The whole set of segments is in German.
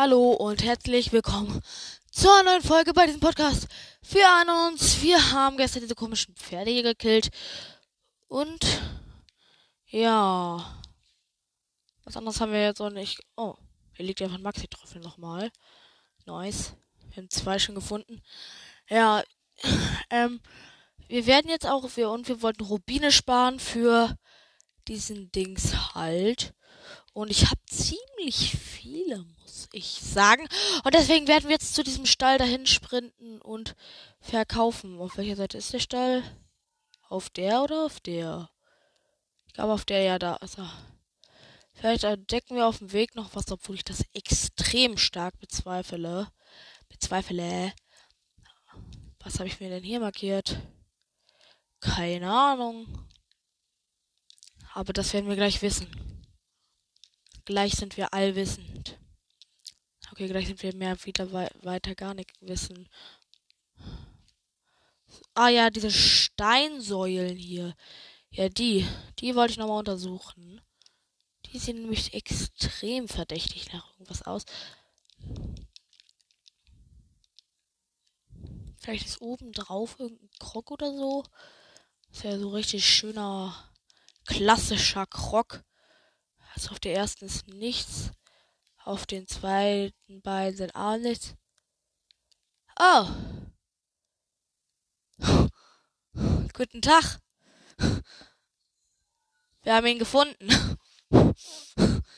Hallo und herzlich willkommen zu einer neuen Folge bei diesem Podcast. Wir an uns, wir haben gestern diese komischen Pferde hier gekillt. Und ja. Was anderes haben wir jetzt auch nicht. Oh, hier liegt einfach ein Maxi-Trüffel nochmal. Nice. Wir haben zwei schon gefunden. Ja, ähm, wir werden jetzt auch, wir, und wir wollten Rubine sparen für diesen Dings halt. Und ich habe ziemlich viele, muss ich sagen. Und deswegen werden wir jetzt zu diesem Stall dahin sprinten und verkaufen. Auf welcher Seite ist der Stall? Auf der oder auf der? Ich glaube auf der, ja, da ist er. Vielleicht entdecken wir auf dem Weg noch was, obwohl ich das extrem stark bezweifle. Bezweifle. Was habe ich mir denn hier markiert? Keine Ahnung. Aber das werden wir gleich wissen. Gleich sind wir allwissend. Okay, gleich sind wir mehr wieder wei weiter gar nicht wissen. Ah ja, diese Steinsäulen hier. Ja, die. Die wollte ich nochmal untersuchen. Die sehen nämlich extrem verdächtig nach irgendwas aus. Vielleicht ist oben drauf irgendein Krog oder so. Das wäre so richtig schöner, klassischer Krog. Also auf der ersten ist nichts. Auf den zweiten beiden sind auch nichts. Oh. Guten Tag. Wir haben ihn gefunden.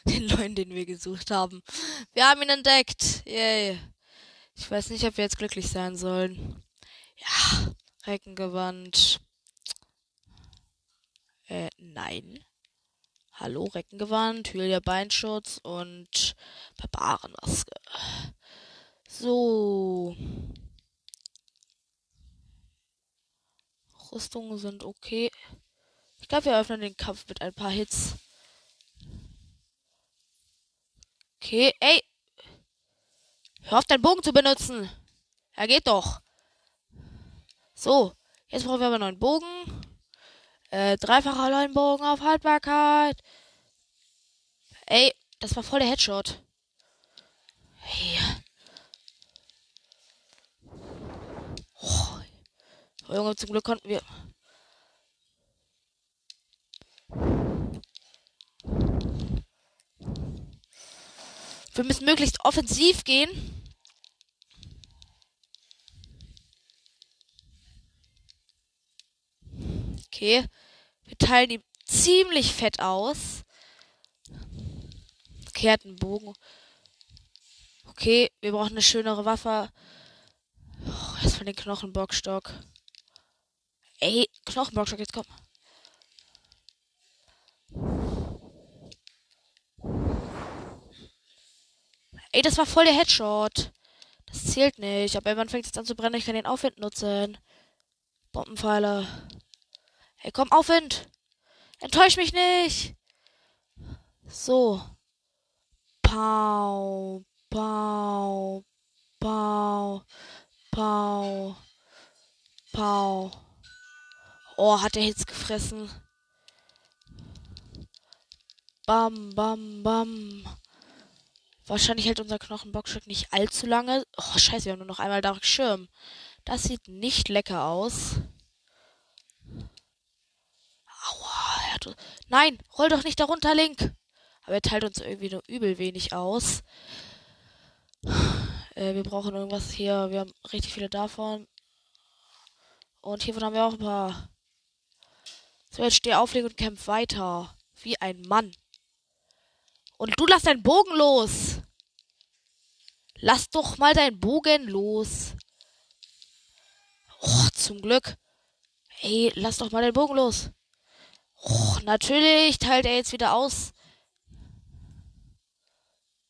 Den neuen, den wir gesucht haben. Wir haben ihn entdeckt. Yay. Ich weiß nicht, ob wir jetzt glücklich sein sollen. Ja, Reckengewand. Äh, nein. Hallo, Reckengewand, Hylia Beinschutz und Barbarenmaske. So. Rüstungen sind okay. Ich glaube, wir öffnen den Kampf mit ein paar Hits. Okay, ey. Hör auf, deinen Bogen zu benutzen. Er geht doch. So, jetzt brauchen wir aber einen Bogen. Äh, dreifacher Leuenbogen auf Haltbarkeit. Ey, das war voll der Headshot. Hey. Oh, Junge, zum Glück konnten wir. Wir müssen möglichst offensiv gehen. Okay. Wir teilen ihm ziemlich fett aus. Okay, hat einen Bogen. Okay, wir brauchen eine schönere Waffe. Oh, erstmal den Knochenbockstock. Ey, Knochenbockstock, jetzt komm. Ey, das war voll der Headshot. Das zählt nicht. Aber irgendwann fängt es an zu brennen. Ich kann den Aufwind nutzen. Bombenpfeile. Hey, komm, Aufwind! Enttäusch mich nicht! So. Pau, pau, pau, pau, pau. Oh, hat der Hits gefressen. Bam, bam, bam. Wahrscheinlich hält unser Knochenbockstück nicht allzu lange. Oh, scheiße, wir haben nur noch einmal Dark Schirm. Das sieht nicht lecker aus. Aua, Nein, roll doch nicht darunter, Link. Aber er teilt uns irgendwie nur übel wenig aus. Äh, wir brauchen irgendwas hier. Wir haben richtig viele davon. Und hiervon haben wir auch ein paar. So, jetzt steh auf, Link, und kämpf weiter. Wie ein Mann. Und du lass deinen Bogen los. Lass doch mal deinen Bogen los. Oh, zum Glück. Ey, lass doch mal deinen Bogen los. Oh, natürlich teilt er jetzt wieder aus.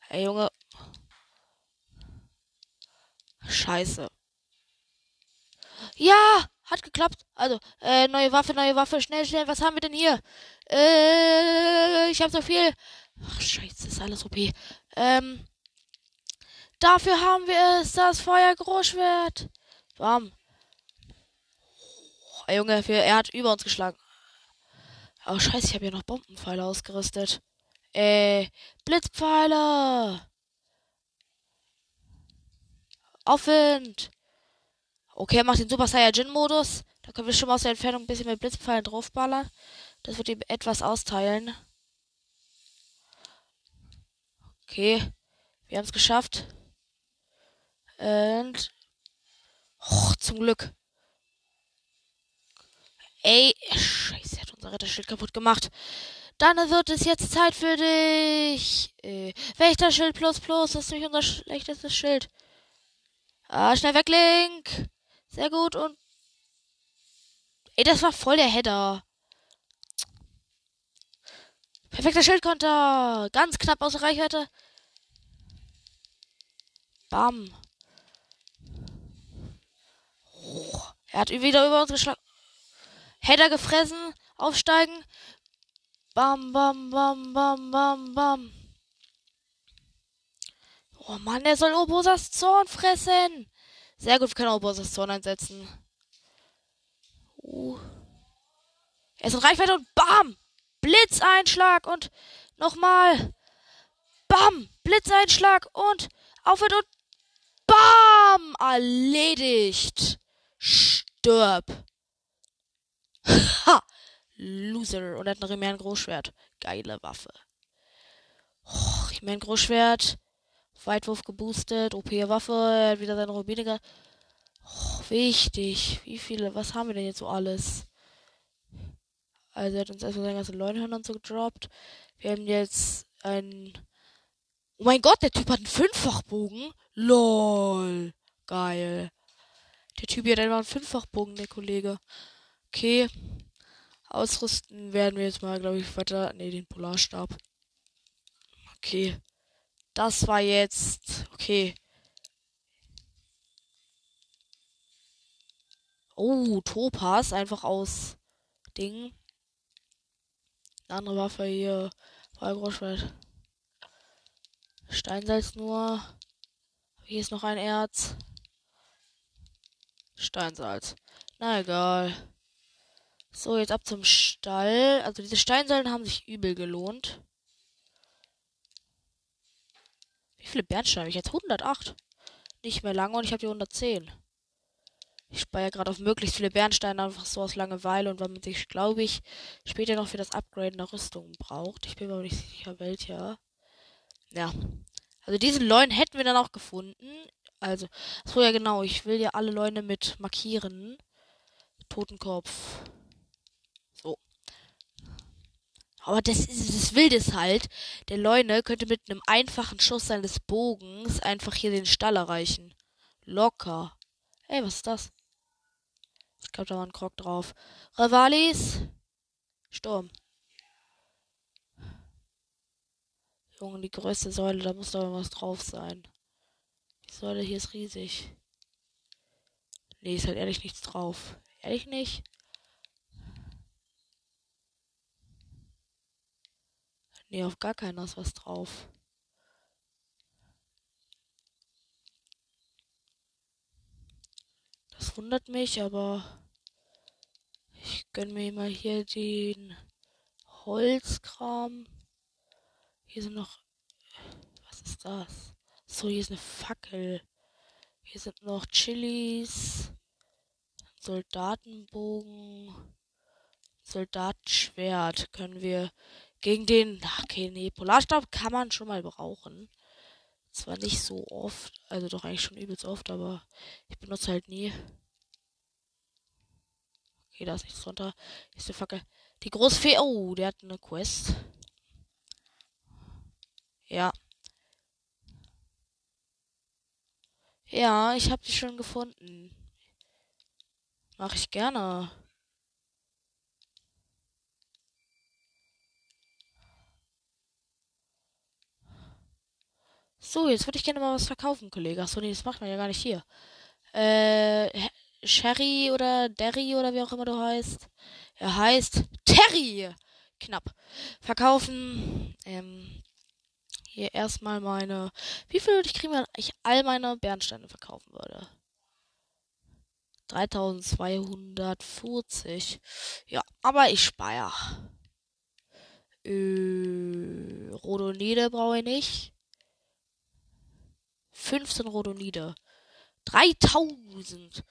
Hey Junge. Scheiße. Ja, hat geklappt. Also, äh, neue Waffe, neue Waffe, schnell, schnell. Was haben wir denn hier? Äh, ich habe so viel. Ach, scheiße, ist alles OP. Ähm, dafür haben wir es, das Feuergroßschwert. Bam. Oh, Junge, er hat über uns geschlagen. Oh, scheiße, ich habe ja noch Bombenpfeile ausgerüstet. Äh, Blitzpfeile! Aufwind! Okay, macht den Super Saiyajin-Modus. Da können wir schon mal aus der Entfernung ein bisschen mit Blitzpfeilen draufballern. Das wird ihm etwas austeilen. Okay, wir haben es geschafft. Und... Oh, zum Glück. Ey, scheiße, unser Retterschild kaputt gemacht. Dann wird es jetzt Zeit für dich. Äh, Wächterschild plus plus, das ist nämlich unser schlechtestes Schild. Ah, schnell weg, Link. Sehr gut und... Ey, das war voll der Header. Perfekter Schildkonter. Ganz knapp aus Reichweite. Bam. Oh, er hat wieder über uns geschlagen. Header gefressen. Aufsteigen. Bam, bam, bam, bam, bam, bam. Oh Mann, der soll Obosas Zorn fressen. Sehr gut, wir können Obosas Zorn einsetzen. Uh. Er ist in Reichweite und BAM! Blitzeinschlag und nochmal. BAM! Blitzeinschlag und aufhört und BAM! Erledigt. Stirb. Ha! Loser. Und hat ein Großschwert. Geile Waffe. Oh, mein Großschwert. Weitwurf geboostet. OP-Waffe. Er hat wieder seine Rubine. Oh, wichtig. Wie viele? Was haben wir denn jetzt so alles? Also er hat uns erstmal seine ganzen Leuenhörner und so gedroppt. Wir haben jetzt ein. Oh mein Gott, der Typ hat einen Fünffachbogen. LOL. Geil. Der Typ hier hat einfach einen Fünffachbogen, der Kollege. Okay. Ausrüsten werden wir jetzt mal, glaube ich, weiter. Ne, den Polarstab. Okay. Das war jetzt. Okay. Oh, Topaz. Einfach aus Ding. Eine andere Waffe hier. Feuergroßschwert. Steinsalz nur. Hier ist noch ein Erz. Steinsalz. Na egal. So, jetzt ab zum Stall. Also diese Steinsäulen haben sich übel gelohnt. Wie viele Bernsteine habe ich jetzt? 108. Nicht mehr lange und ich habe die 110. Ich speichere gerade auf möglichst viele Bernsteine einfach so aus Langeweile und weil man sich, glaube ich, später noch für das Upgraden der Rüstung braucht. Ich bin mir aber nicht sicher, welcher. Ja. Also diesen Leuen hätten wir dann auch gefunden. Also, so ja genau, ich will ja alle Leune mit markieren. Totenkopf. Aber das ist das Wildes halt. Der Leune könnte mit einem einfachen Schuss seines Bogens einfach hier den Stall erreichen. Locker. Ey, was ist das? Ich glaube, da war ein Krog drauf. Ravalis. Sturm. Junge, die größte Säule, da muss doch was drauf sein. Die Säule hier ist riesig. Nee, ist halt ehrlich nichts drauf. Ehrlich nicht? Nee, auf gar keiner ist was drauf. Das wundert mich, aber ich gönne mir mal hier den Holzkram. Hier sind noch. Was ist das? So, hier ist eine Fackel. Hier sind noch Chilis. Soldatenbogen. Soldatenschwert können wir gegen den, okay, nee, Polarstab kann man schon mal brauchen. Zwar nicht so oft, also doch eigentlich schon übelst oft, aber ich benutze halt nie. Okay, da ist nichts drunter. Ist die Fackel. Die Großfee, oh, der hat eine Quest. Ja. Ja, ich habe die schon gefunden. Mache ich gerne. So, jetzt würde ich gerne mal was verkaufen, Kollege. Achso, nee, das macht man ja gar nicht hier. Äh, Sherry oder Derry oder wie auch immer du heißt. Er heißt Terry. Knapp. Verkaufen. Ähm, hier erstmal meine. Wie viel würde ich kriegen, wenn ich all meine Bernsteine verkaufen würde? 3240. Ja, aber ich speier. Äh, Rodonide brauche ich nicht. 15 Rodonide. 3000.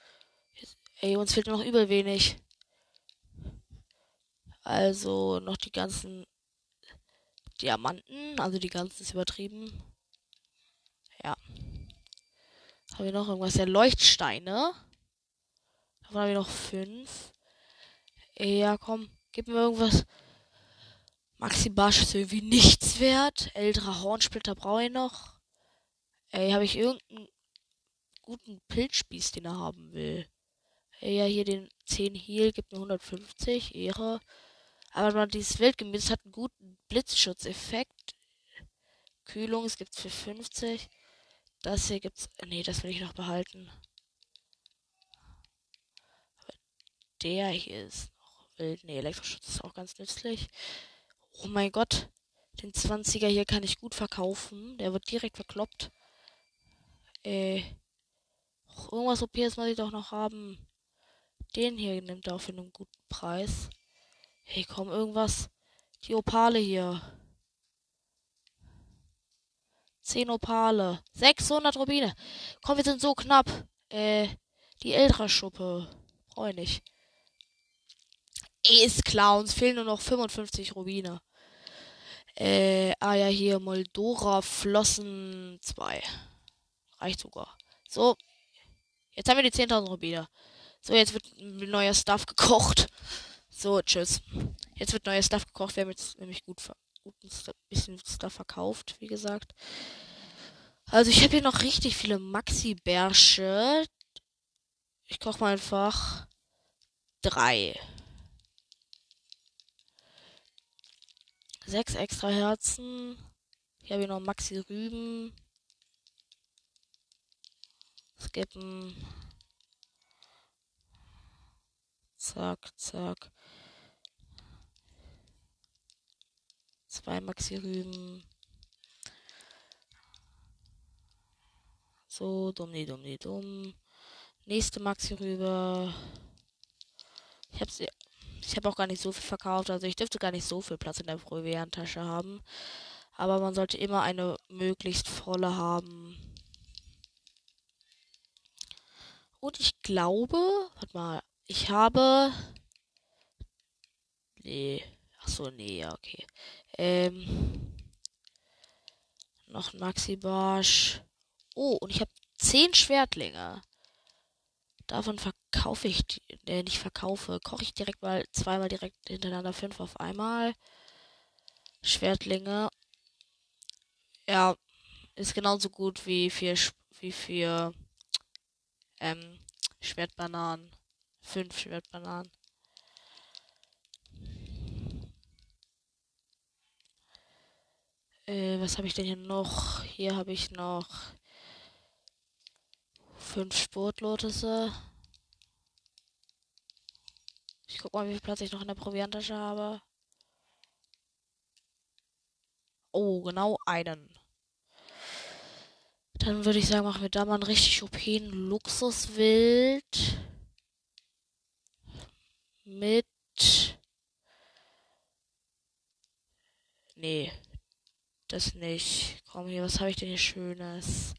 Ey, uns fehlt noch übel wenig. Also noch die ganzen Diamanten. Also die ganzen ist übertrieben. Ja. Haben wir noch irgendwas? Ja, Leuchtsteine. Davon haben wir noch fünf. Ja, komm. Gib mir irgendwas. Maxi Barsch ist irgendwie nichts wert. Älterer Hornsplitter brauche ich noch. Ey, habe ich irgendeinen guten Pilzspieß, den er haben will? Ey, ja, hier den 10 Heal gibt mir 150. Ehre. Aber dieses Wildgemüse hat einen guten Blitzschutzeffekt. Kühlung, es gibt's für 50. Das hier gibt's. Nee, das will ich noch behalten. Aber der hier ist noch wild. Nee, Elektroschutz ist auch ganz nützlich. Oh mein Gott. Den 20er hier kann ich gut verkaufen. Der wird direkt verkloppt. Äh. Irgendwas OPs muss ich doch noch haben. Den hier nimmt er auch für einen guten Preis. Hey, komm, irgendwas. Die Opale hier. 10 Opale. 600 Rubine. Komm, wir sind so knapp. Äh, die Eltra-Schuppe. Brauche ich nicht. Ist klar, uns fehlen nur noch 55 Rubine. Äh, ah ja, hier Moldora Flossen 2. Reicht sogar. So. Jetzt haben wir die 10.000 Rubine. So, jetzt wird neuer Stuff gekocht. So, tschüss. Jetzt wird neuer Stuff gekocht. Wir haben jetzt nämlich gut, guten Stuff, bisschen Stuff verkauft, wie gesagt. Also ich habe hier noch richtig viele Maxi-Bärsche. Ich koche mal einfach drei. Sechs extra Herzen. Hier habe ich noch Maxi Rüben. Skippen. Zack, zack. Zwei Maxi-Rüben. So, dumm, die dumm, die dumm. Nächste Maxi-Rübe. Ich hab's, ich habe auch gar nicht so viel verkauft. Also ich dürfte gar nicht so viel Platz in der Proviantasche haben. Aber man sollte immer eine möglichst volle haben. Und ich glaube, warte mal, ich habe. Nee. Ach so, nee, ja, okay. Ähm. Noch ein Maxi Barsch. Oh, und ich habe zehn Schwertlinge. Davon verkaufe ich, äh, nicht verkaufe, koche ich direkt mal zweimal direkt hintereinander fünf auf einmal. Schwertlinge. Ja, ist genauso gut wie für, wie für ähm, Schwertbananen. Fünf Schwertbananen. Äh, was habe ich denn hier noch? Hier habe ich noch fünf Sportlotusse. Ich guck mal, wie viel Platz ich noch in der Proviantasche habe. Oh, genau einen. Dann würde ich sagen, machen wir da mal einen richtig OP Luxuswild mit. Nee, das nicht. Komm hier, was habe ich denn hier Schönes?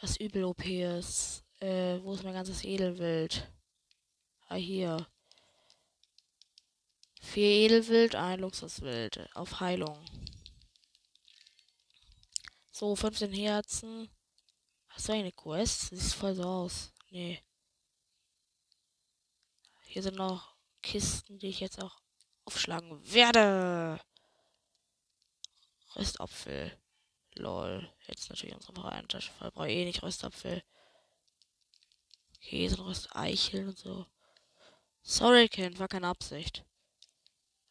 Was übel OP ist. Äh, wo ist mein ganzes Edelwild? Ah, hier. Vier Edelwild, ein Luxuswild. Auf Heilung. So, 15 Herzen. Hast du eine Quest? Sieht voll so aus. Nee. Hier sind noch Kisten, die ich jetzt auch aufschlagen werde. Röstapfel. Lol. Jetzt natürlich unsere Vereinstasche voll. Brauche eh nicht Röstapfel. Hier sind Rösteicheln und so. Sorry, Kind, war keine Absicht.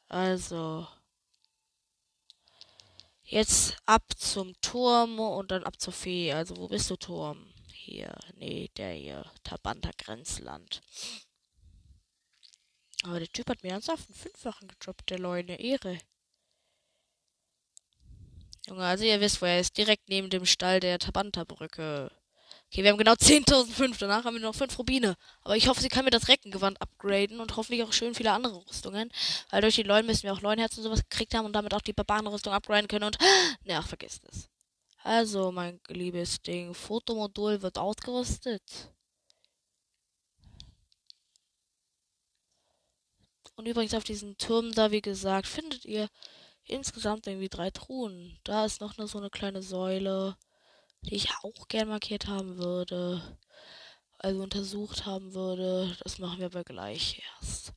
Also. Jetzt ab zum Turm und dann ab zur Fee. Also, wo bist du, Turm? Hier. Nee, der hier. Tabanta Grenzland. Aber der Typ hat mir ernsthaft einen Fünffachen gedroppt, der Leute. Ehre. Junge, also ihr wisst, wo er ist. Direkt neben dem Stall der Tabanta-Brücke. Okay, wir haben genau 10.005. Danach haben wir noch 5 Rubine. Aber ich hoffe, sie kann mir das Reckengewand upgraden und hoffentlich auch schön viele andere Rüstungen. Weil durch die Leuen müssen wir auch Leuenherzen und sowas gekriegt haben und damit auch die Barbarenrüstung upgraden können und. Ne, ach, vergesst es. Also, mein liebes Ding, Fotomodul wird ausgerüstet. Und übrigens auf diesen Turm da, wie gesagt, findet ihr insgesamt irgendwie drei Truhen. Da ist noch eine, so eine kleine Säule, die ich auch gern markiert haben würde. Also untersucht haben würde. Das machen wir aber gleich erst.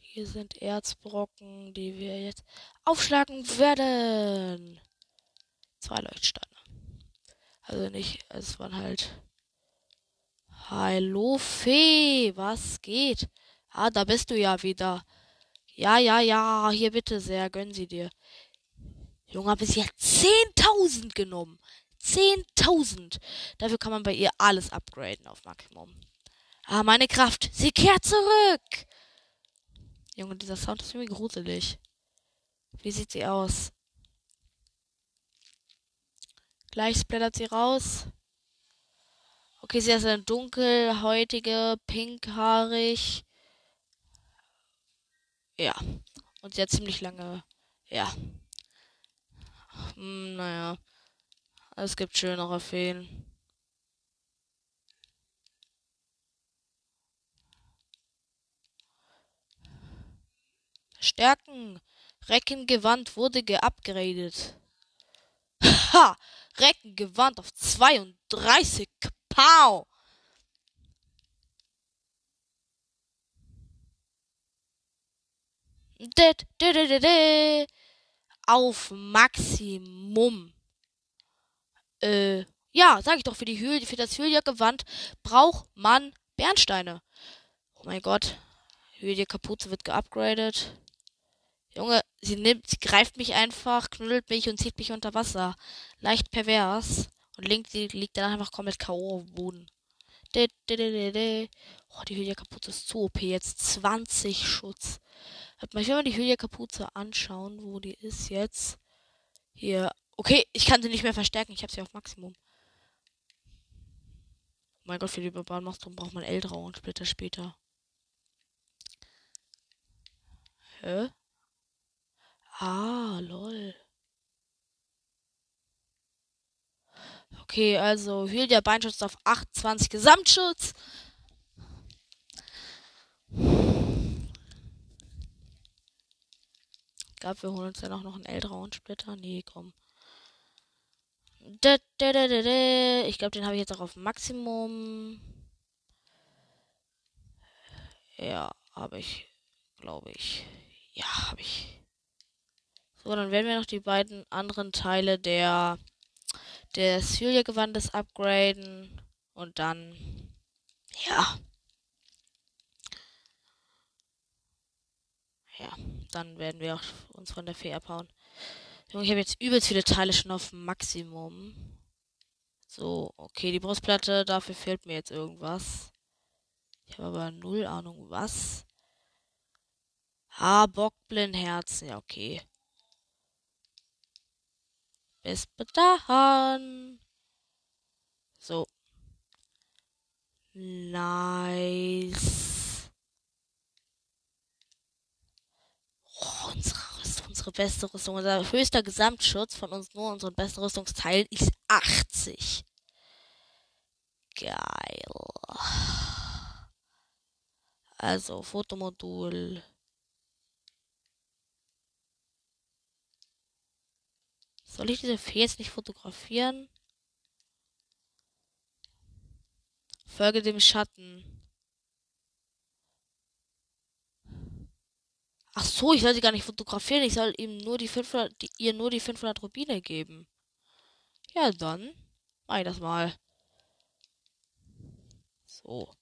Hier sind Erzbrocken, die wir jetzt aufschlagen werden. Zwei Leuchtsteine. Also nicht, es waren halt. Hallo Fee, was geht? Ah, da bist du ja wieder. Ja, ja, ja, hier bitte sehr, gönnen Sie dir. Junge, habe bis jetzt 10.000 genommen. 10.000. Dafür kann man bei ihr alles upgraden auf Maximum. Ah, meine Kraft, sie kehrt zurück. Junge, dieser Sound ist irgendwie gruselig. Wie sieht sie aus? Gleich splattert sie raus. Okay, sie ist eine dunkelhäutige, pinkhaarig. Ja. Und sie hat ziemlich lange. Ja. Hm, naja. Es gibt schönere Feen. Stärken. Reckengewand wurde geupgradet. Ha! Reckengewand auf 32. Pow! Auf Maximum. Äh, ja, sag ich doch, für die Höhle, für das Hylia-Gewand braucht man Bernsteine. Oh mein Gott. Hylia-Kapuze wird geupgradet. Junge, sie nimmt, sie greift mich einfach, knuddelt mich und zieht mich unter Wasser. Leicht pervers. Und Link liegt dann einfach komplett K.O. auf dem Boden. Oh, die Hylia-Kapuze ist zu OP. Jetzt 20 Schutz. Ich will mal die Hylia-Kapuze anschauen, wo die ist jetzt. Hier. Okay, ich kann sie nicht mehr verstärken. Ich habe sie auf Maximum. Oh mein Gott, für die Bebahnmachstrom braucht man Eldrau und Splitter später. Hä? Ah, lol. Okay, also Hylia Beinschutz auf 28 Gesamtschutz. Ich glaube, wir holen uns auch noch einen Eldraun-Splitter. Nee, komm. Ich glaube, den habe ich jetzt auch auf Maximum. Ja, habe ich. Glaube ich. Ja, habe ich. So, dann werden wir noch die beiden anderen Teile der des Hylia-Gewandes upgraden und dann ja. Ja, dann werden wir auch uns von der Fee abhauen. Junge, ich habe jetzt übelst viele Teile schon auf Maximum. So, okay, die Brustplatte, dafür fehlt mir jetzt irgendwas. Ich habe aber null Ahnung, was. Ah, Bockblindherzen, ja, okay. Bis dahin. So. Nice. Oh, unsere, unsere beste Rüstung. Unser höchster Gesamtschutz von uns nur unseren besten Rüstungsteilen ist 80. Geil. Also, Fotomodul. Soll ich diese Fee jetzt nicht fotografieren? Folge dem Schatten. Ach so, ich soll sie gar nicht fotografieren. Ich soll ihm nur die 500, die, ihr nur die 500 Rubine geben. Ja, dann mach ich das mal. So.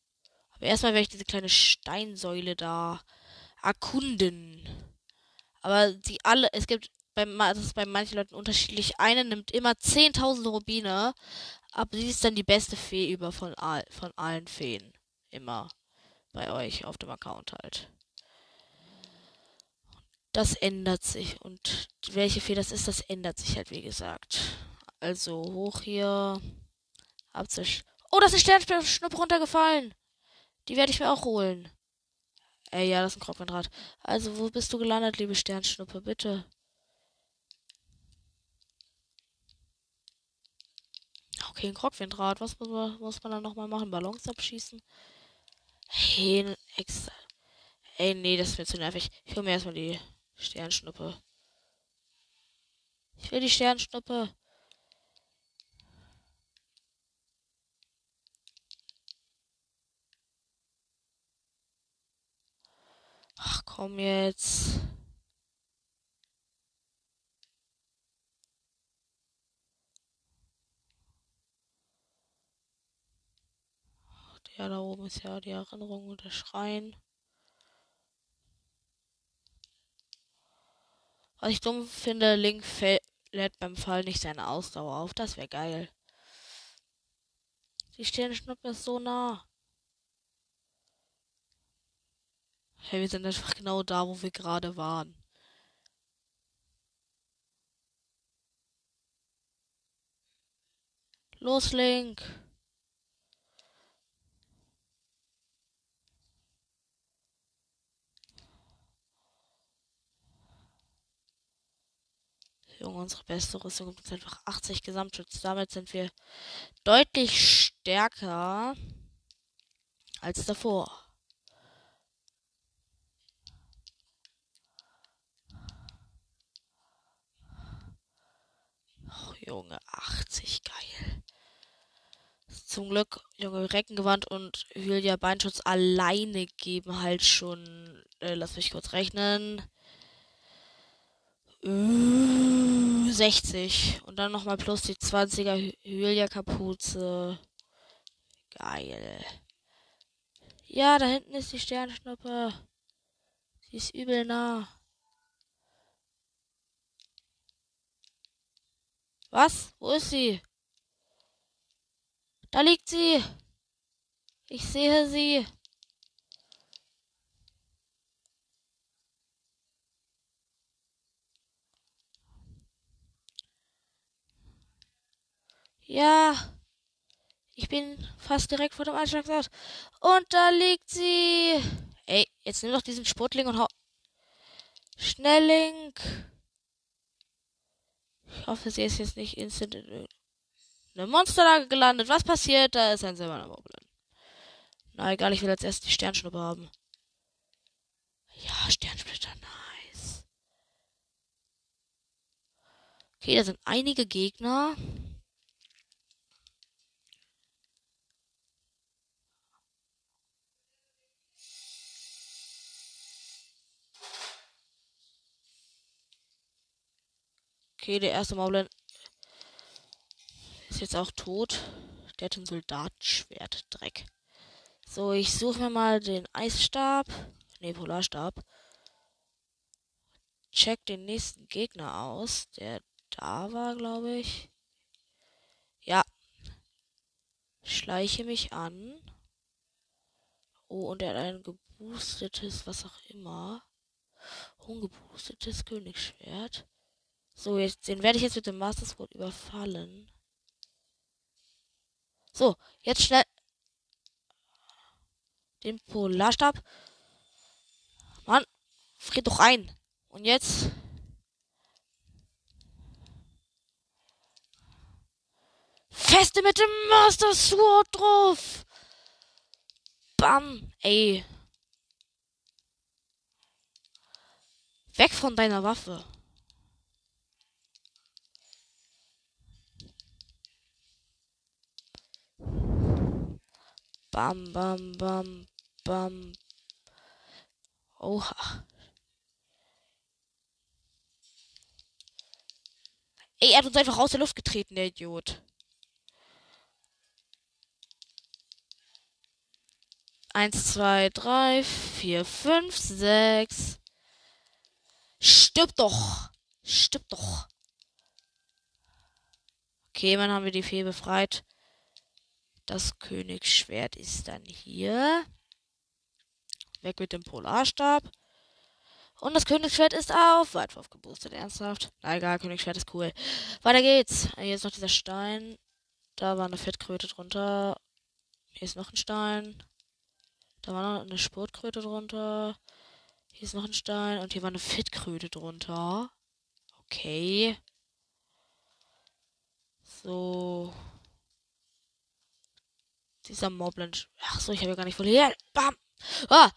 Aber erstmal werde ich diese kleine Steinsäule da erkunden. Aber die alle, es gibt bei, das ist bei manchen Leuten unterschiedlich. Eine nimmt immer 10.000 Rubine, aber sie ist dann die beste Fee über von, all, von allen Feen. Immer bei euch auf dem Account halt. Das ändert sich. Und welche Fee das ist, das ändert sich halt, wie gesagt. Also hoch hier. Abzisch. Oh, das ist Sternschnuppe runtergefallen. Die werde ich mir auch holen. Ey, ja, das ist ein Kropfendraht. Also, wo bist du gelandet, liebe Sternschnuppe? Bitte. Okay, ein Krogwindrad. Was muss man, muss man dann nochmal machen? Ballons abschießen? Hey, extra. Ey, nee, das wird zu nervig. Ich hole mir erstmal die Sternschnuppe. Ich will die Sternschnuppe. Ach komm jetzt. Ja, da oben ist ja die Erinnerung und der Schrein. Was ich dumm finde, Link lädt beim Fall nicht seine Ausdauer auf. Das wäre geil. Die Sternschnuppe ist so nah. Hey, wir sind einfach genau da, wo wir gerade waren. Los, Link. Junge, unsere beste Rüstung gibt uns einfach 80 Gesamtschutz. Damit sind wir deutlich stärker als davor. Oh, Junge, 80, geil. Zum Glück, Junge, Reckengewand und Hylia Beinschutz alleine geben halt schon, äh, lass mich kurz rechnen, 60. Und dann nochmal plus die 20er Hylia-Kapuze. Geil. Ja, da hinten ist die Sternschnuppe. Sie ist übel nah. Was? Wo ist sie? Da liegt sie. Ich sehe sie. Ja. Ich bin fast direkt vor dem Einschlagsort. Und da liegt sie. Ey, jetzt nimm doch diesen Sportling und hau. Schnelllink. Ich hoffe, sie ist jetzt nicht instant in eine Monsterlage gelandet. Was passiert? Da ist ein silberner Moblin. Na egal, ich will als erstes die Sternschnuppe haben. Ja, Sternsplitter, nice. Okay, da sind einige Gegner. Okay, der erste Moblin ist jetzt auch tot. Der hat ein Soldatenschwert. Dreck. So, ich suche mir mal den Eisstab. Ne, Polarstab. Check den nächsten Gegner aus. Der da war, glaube ich. Ja. Schleiche mich an. Oh, und er hat ein geboostetes, was auch immer. Ungeboostetes Königsschwert. So, jetzt, den werde ich jetzt mit dem Master Sword überfallen. So, jetzt schnell den Polarstab. Mann, friert doch ein. Und jetzt Feste mit dem Master Sword drauf. Bam, ey. Weg von deiner Waffe. Bam, bam, bam, bam. Oha. Ey, er hat uns einfach aus der Luft getreten, der Idiot. Eins, zwei, drei, vier, fünf, sechs. Stirb doch! Stirb doch! Okay, dann haben wir die Fee befreit. Das Königsschwert ist dann hier. Weg mit dem Polarstab. Und das Königsschwert ist auf Weitwurf geboostet. Ernsthaft? Na egal, Königsschwert ist cool. Weiter geht's. Hier ist noch dieser Stein. Da war eine Fettkröte drunter. Hier ist noch ein Stein. Da war noch eine Sportkröte drunter. Hier ist noch ein Stein. Und hier war eine Fettkröte drunter. Okay. So. Dieser Moblin. Ach so, ich habe ja gar nicht. Ja, bam. Ah.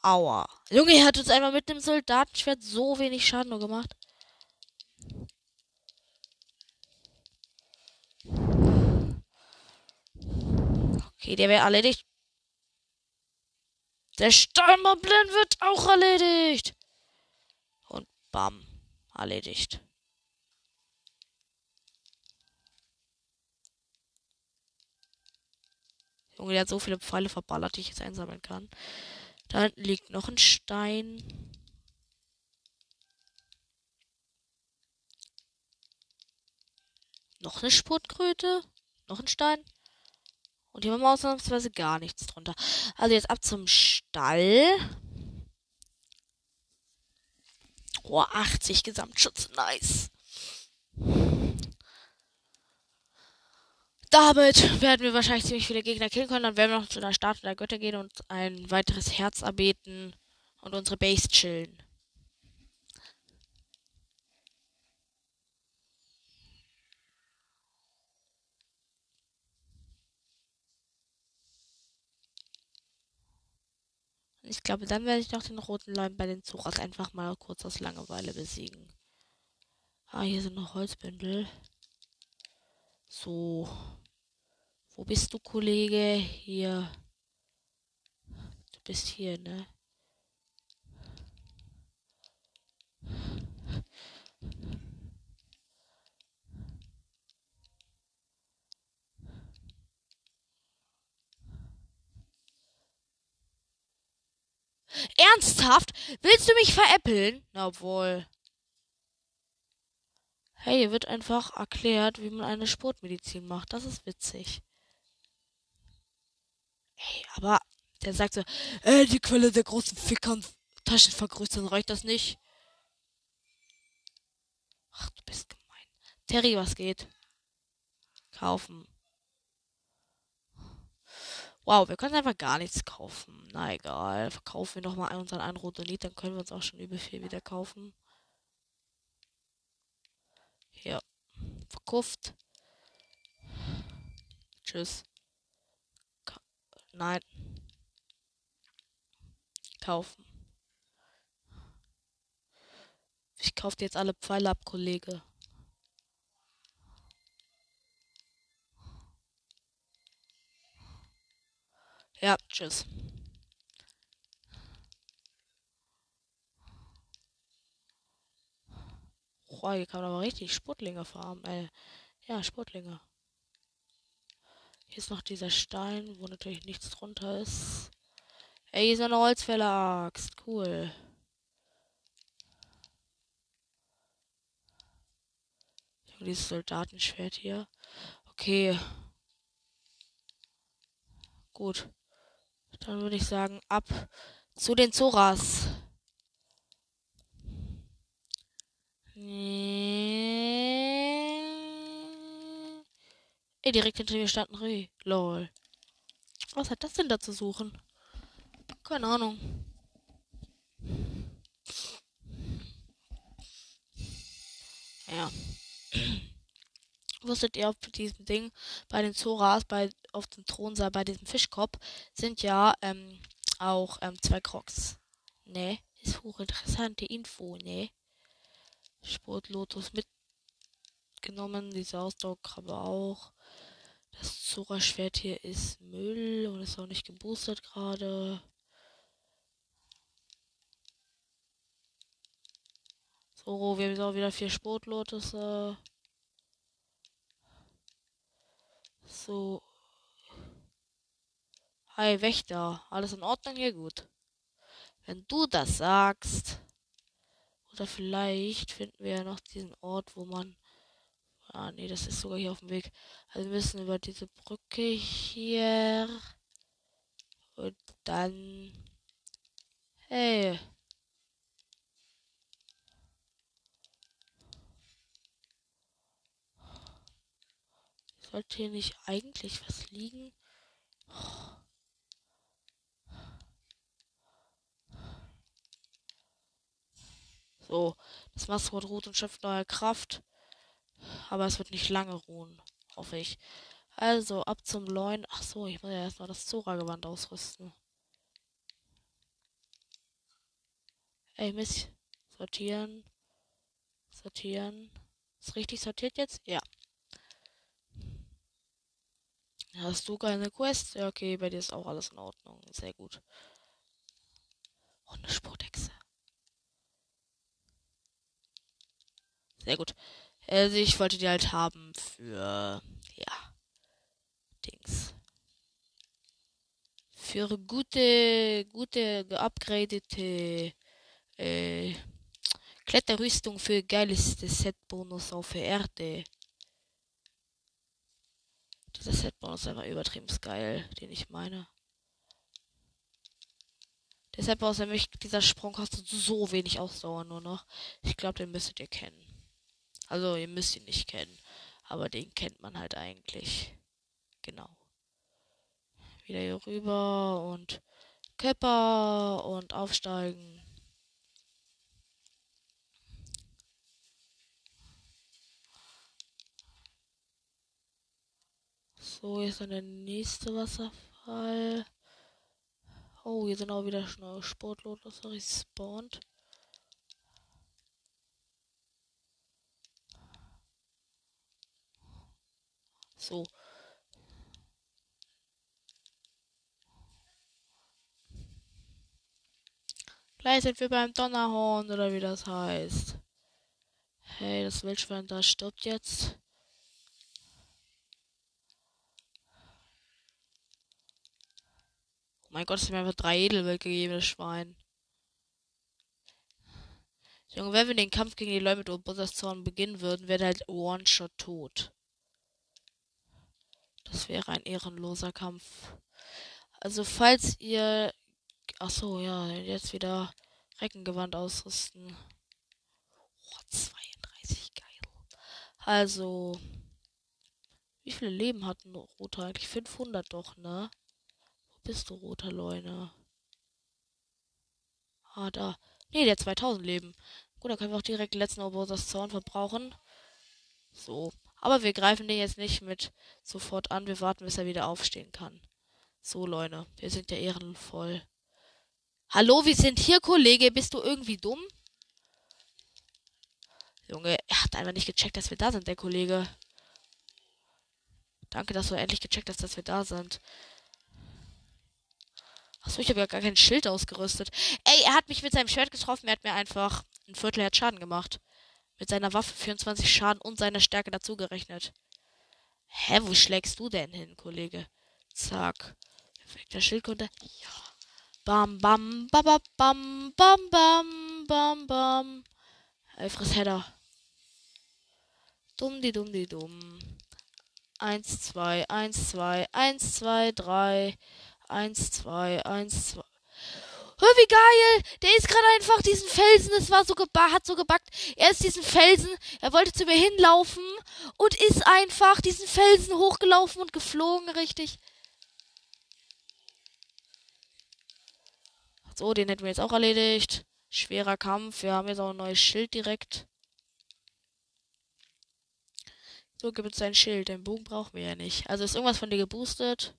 Aua. Junge, er hat uns einmal mit dem Soldatenschwert so wenig Schaden nur gemacht. Okay, der wäre erledigt. Der Steinmoblin wird auch erledigt. Und bam. Erledigt. Junge, der hat so viele Pfeile verballert, die ich jetzt einsammeln kann. Da liegt noch ein Stein. Noch eine Spurtkröte. Noch ein Stein. Und hier haben wir ausnahmsweise gar nichts drunter. Also jetzt ab zum Stall. Oh, 80 Gesamtschutz. Nice. Damit werden wir wahrscheinlich ziemlich viele Gegner killen können. Dann werden wir noch zu der Statue der Götter gehen und ein weiteres Herz erbeten und unsere Base chillen. Ich glaube, dann werde ich noch den roten Leim bei den Zuras einfach mal kurz aus Langeweile besiegen. Ah, hier sind noch Holzbündel. So. Wo bist du, Kollege? Hier. Du bist hier, ne? Ernsthaft? Willst du mich veräppeln? Na, obwohl. Hey, hier wird einfach erklärt, wie man eine Sportmedizin macht. Das ist witzig. Ey, aber der sagt so, ey, die Quelle der großen Ficker und Taschen vergrößern, reicht das nicht? Ach, du bist gemein. Terry, was geht? Kaufen. Wow, wir können einfach gar nichts kaufen. Na egal. Verkaufen wir nochmal unseren einen Rotonit, dann können wir uns auch schon übel viel wieder kaufen. Hier. Verkauft. Tschüss. Nein. Kaufen. Ich kaufe jetzt alle Pfeile ab, Kollege. Ja, tschüss. Boah, hier kann man aber richtig Sportlinge farmen. Äh, ja, Sportlinge. Hier ist noch dieser Stein, wo natürlich nichts drunter ist. Ey, hier ist eine Holzfäller-Axt. Cool. Dieses Soldatenschwert hier. Okay. Gut. Dann würde ich sagen, ab zu den Zoras. Nee. Direkt hinter mir stand ein Reh. Lol. Was hat das denn da zu suchen? Keine Ahnung. Ja. Wusstet ihr auf diesem Ding, bei den Zoras, bei, auf dem Thronsaal, bei diesem Fischkopf, sind ja ähm, auch ähm, zwei Crocs. Ne? Ist hochinteressante Info, ne? Sportlotus mitgenommen, dieser Ausdauerkrabbe auch. Das Zora-Schwert hier ist Müll und ist auch nicht geboostert gerade. So, wir haben jetzt auch wieder vier Sportlotus. So. Hi, Wächter. Alles in Ordnung hier? Gut. Wenn du das sagst. Oder vielleicht finden wir ja noch diesen Ort, wo man Ah, nee, das ist sogar hier auf dem Weg. Also wir müssen über diese Brücke hier. Und dann. Hey. Sollte hier nicht eigentlich was liegen? So, das Maskott ruht und schöpft neue Kraft. Aber es wird nicht lange ruhen, hoffe ich. Also, ab zum Leuen. Ach so, ich muss ja erstmal das Zora-Gewand ausrüsten. Ey, Mist. Sortieren. Sortieren. Ist richtig sortiert jetzt? Ja. Hast du keine Quest? Ja, okay, bei dir ist auch alles in Ordnung. Sehr gut. Und eine Sportexe. Sehr gut. Also ich wollte die halt haben für, ja, Dings. Für gute, gute, geupgradete, äh, Kletterrüstung für geilste Set-Bonus auf der Erde. Dieser Set-Bonus ist einfach übertrieben geil, den ich meine. Deshalb außer mich, dieser Sprung kostet so wenig Ausdauer nur noch. Ich glaube, den müsstet ihr kennen. Also, ihr müsst ihn nicht kennen. Aber den kennt man halt eigentlich. Genau. Wieder hier rüber und Köpper und aufsteigen. So, ist dann der nächste Wasserfall. Oh, hier sind auch wieder neue Sportlotus respawned. So. Gleich sind wir beim Donnerhorn oder wie das heißt. Hey, das Wildschwein da stirbt jetzt. Oh mein Gott, es hat mir einfach drei Edelwild gegeben, das Schwein. Junge, wenn wir den Kampf gegen die Leute mit Obusas Zorn beginnen würden, wäre halt One-Shot tot. Das wäre ein ehrenloser Kampf. Also, falls ihr Ach so, ja, jetzt wieder Reckengewand ausrüsten. Oh, 32, geil. Also, wie viele Leben hat ein Roter eigentlich? 500 doch, ne? Wo bist du, roter Leune? Ah, da. Ne, der 2000 Leben. Gut, dann können wir auch direkt den letzten Obersas Zorn verbrauchen. So. Aber wir greifen den jetzt nicht mit sofort an. Wir warten, bis er wieder aufstehen kann. So, Leute. Wir sind ja ehrenvoll. Hallo, wir sind hier, Kollege. Bist du irgendwie dumm? Junge, er hat einfach nicht gecheckt, dass wir da sind, der Kollege. Danke, dass du endlich gecheckt hast, dass wir da sind. Achso, ich habe ja gar kein Schild ausgerüstet. Ey, er hat mich mit seinem Schwert getroffen. Er hat mir einfach ein Viertel Herz Schaden gemacht mit seiner Waffe 24 Schaden und seiner Stärke dazugerechnet. Hä, wo schlägst du denn hin, Kollege? Zack. Perfekter Schildkunde. Ja. Bam, bam, bam, bam, bam, bam, bam, bam. Elfres Header. Dumm, die dumm, die dumm. 1, 2, 1, 2, 1, 2, 3. 1, 2, 1, 2 oh, wie geil, der ist gerade einfach diesen Felsen, es war so gebackt, hat so gebackt, er ist diesen Felsen, er wollte zu mir hinlaufen und ist einfach diesen Felsen hochgelaufen und geflogen, richtig. So, den hätten wir jetzt auch erledigt. Schwerer Kampf, wir haben jetzt auch ein neues Schild direkt. So gibt es ein Schild. Den Bogen brauchen wir ja nicht. Also ist irgendwas von dir geboostet?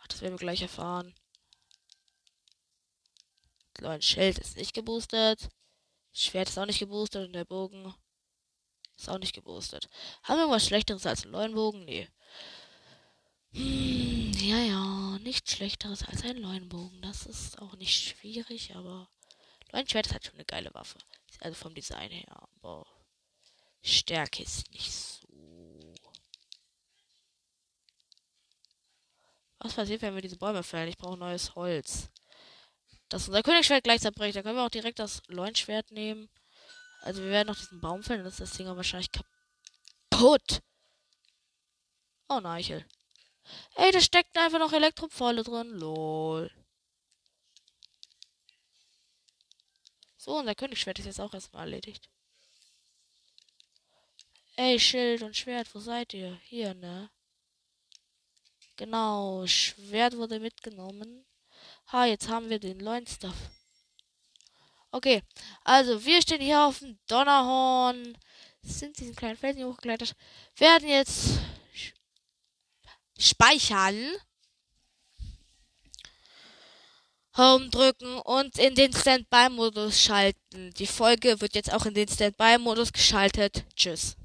Ach, das werden wir gleich erfahren. Ein Schild ist nicht geboostet. Schwert ist auch nicht geboostet und der Bogen ist auch nicht geboostet. Haben wir irgendwas Schlechteres als ein Leuenbogen? Nee. Hm, ja, ja, nichts Schlechteres als ein Leuenbogen. Das ist auch nicht schwierig, aber Leuenschwert ist halt schon eine geile Waffe. Also vom Design her, aber Stärke ist nicht so. Was passiert, wenn wir diese Bäume fällen? Ich brauche neues Holz. Das unser Königsschwert gleich zerbricht. Da können wir auch direkt das Leuenschwert nehmen. Also wir werden noch diesen Baum fällen, dann ist das Ding wahrscheinlich kaputt. Oh, Neichel. Ey, da steckt einfach noch Elektropfeile drin. Lol. So, unser Königsschwert ist jetzt auch erstmal erledigt. Ey, Schild und Schwert, wo seid ihr? Hier, ne? Genau, Schwert wurde mitgenommen. Ha, jetzt haben wir den neuen Stuff. Okay, also wir stehen hier auf dem Donnerhorn. Sind diesen kleinen Felsen hochgeklettert. Werden jetzt speichern. Home drücken und in den Standby-Modus schalten. Die Folge wird jetzt auch in den Standby-Modus geschaltet. Tschüss.